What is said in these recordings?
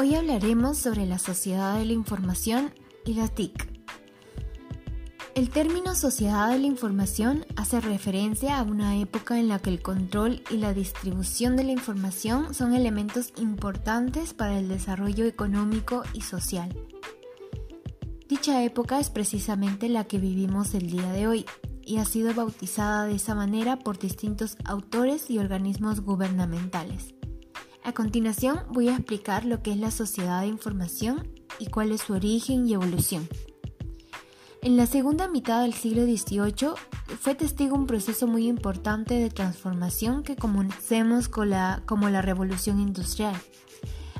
Hoy hablaremos sobre la sociedad de la información y la TIC. El término sociedad de la información hace referencia a una época en la que el control y la distribución de la información son elementos importantes para el desarrollo económico y social. Dicha época es precisamente la que vivimos el día de hoy y ha sido bautizada de esa manera por distintos autores y organismos gubernamentales. A continuación voy a explicar lo que es la sociedad de información y cuál es su origen y evolución. En la segunda mitad del siglo XVIII fue testigo un proceso muy importante de transformación que conocemos como la revolución industrial.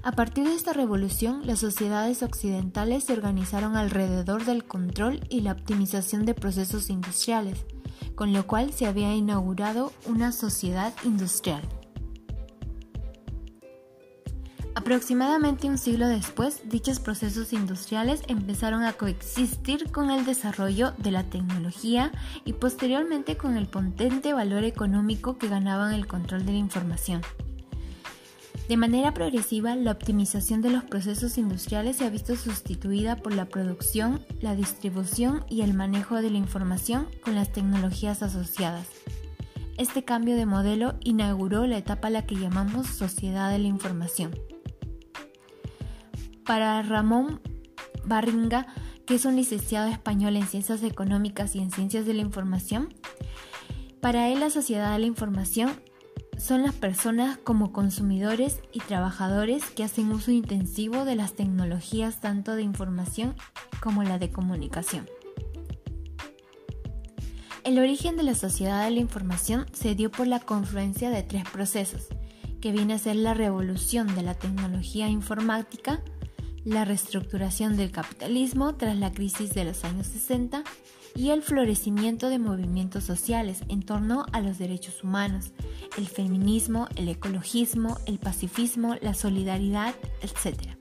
A partir de esta revolución, las sociedades occidentales se organizaron alrededor del control y la optimización de procesos industriales, con lo cual se había inaugurado una sociedad industrial. Aproximadamente un siglo después, dichos procesos industriales empezaron a coexistir con el desarrollo de la tecnología y posteriormente con el potente valor económico que ganaban el control de la información. De manera progresiva, la optimización de los procesos industriales se ha visto sustituida por la producción, la distribución y el manejo de la información con las tecnologías asociadas. Este cambio de modelo inauguró la etapa a la que llamamos sociedad de la información. Para Ramón Barringa, que es un licenciado español en Ciencias Económicas y en Ciencias de la Información, para él la sociedad de la información son las personas como consumidores y trabajadores que hacen uso intensivo de las tecnologías tanto de información como la de comunicación. El origen de la sociedad de la información se dio por la confluencia de tres procesos, que viene a ser la revolución de la tecnología informática, la reestructuración del capitalismo tras la crisis de los años 60 y el florecimiento de movimientos sociales en torno a los derechos humanos, el feminismo, el ecologismo, el pacifismo, la solidaridad, etc.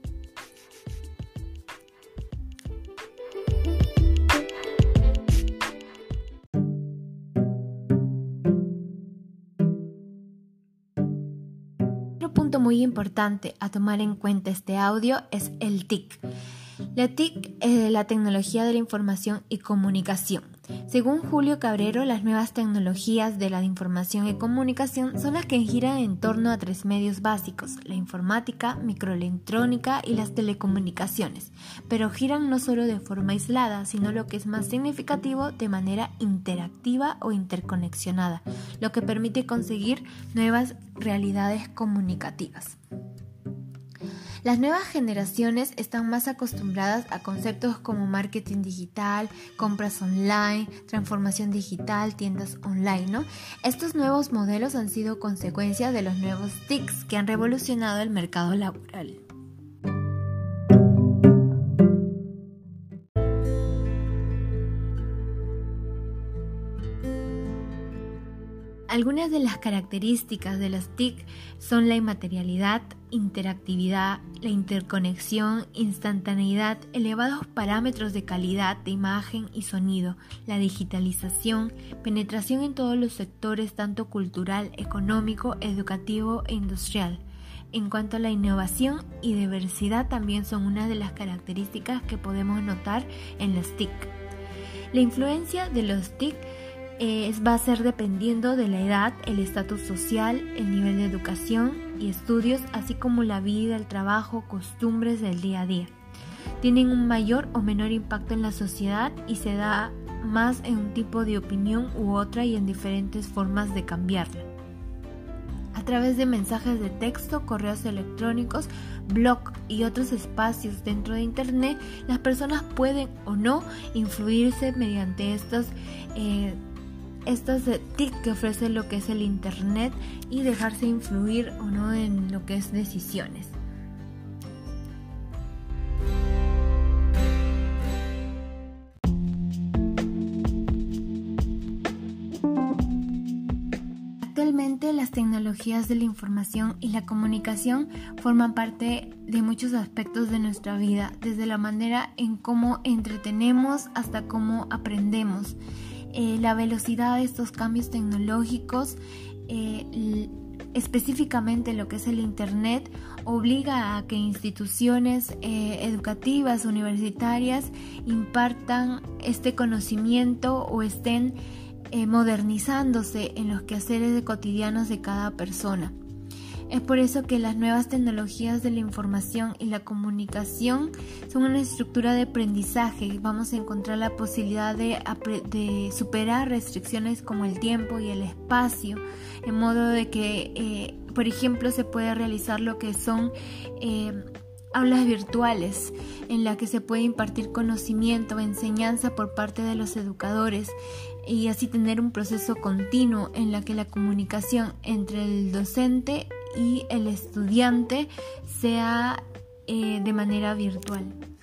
punto muy importante a tomar en cuenta este audio es el TIC, la TIC es la tecnología de la información y comunicación. Según Julio Cabrero, las nuevas tecnologías de la información y comunicación son las que giran en torno a tres medios básicos, la informática, microelectrónica y las telecomunicaciones, pero giran no solo de forma aislada, sino lo que es más significativo, de manera interactiva o interconexionada, lo que permite conseguir nuevas realidades comunicativas. Las nuevas generaciones están más acostumbradas a conceptos como marketing digital, compras online, transformación digital, tiendas online, Estos nuevos modelos han sido consecuencia de los nuevos TICs que han revolucionado el mercado laboral. Algunas de las características de las TIC son la inmaterialidad, interactividad, la interconexión, instantaneidad, elevados parámetros de calidad de imagen y sonido, la digitalización, penetración en todos los sectores tanto cultural, económico, educativo e industrial. En cuanto a la innovación y diversidad también son una de las características que podemos notar en las TIC. La influencia de los TIC va a ser dependiendo de la edad, el estatus social, el nivel de educación y estudios, así como la vida, el trabajo, costumbres del día a día. Tienen un mayor o menor impacto en la sociedad y se da más en un tipo de opinión u otra y en diferentes formas de cambiarla. A través de mensajes de texto, correos electrónicos, blog y otros espacios dentro de Internet, las personas pueden o no influirse mediante estos eh, estas TIC que ofrece lo que es el Internet y dejarse influir o no en lo que es decisiones. Actualmente las tecnologías de la información y la comunicación forman parte de muchos aspectos de nuestra vida, desde la manera en cómo entretenemos hasta cómo aprendemos. Eh, la velocidad de estos cambios tecnológicos eh, específicamente lo que es el Internet, obliga a que instituciones eh, educativas, universitarias, impartan este conocimiento o estén modernizándose en los quehaceres cotidianos de cada persona. Es por eso que las nuevas tecnologías de la información y la comunicación son una estructura de aprendizaje. Vamos a encontrar la posibilidad de, superar restricciones como el tiempo y el espacio, en modo de que, eh, por ejemplo, se puede realizar lo que son eh, aulas virtuales en las que se puede impartir conocimiento, enseñanza por parte de los educadores y así tener un proceso continuo en la que la comunicación entre el docente y el estudiante sea eh, de manera virtual.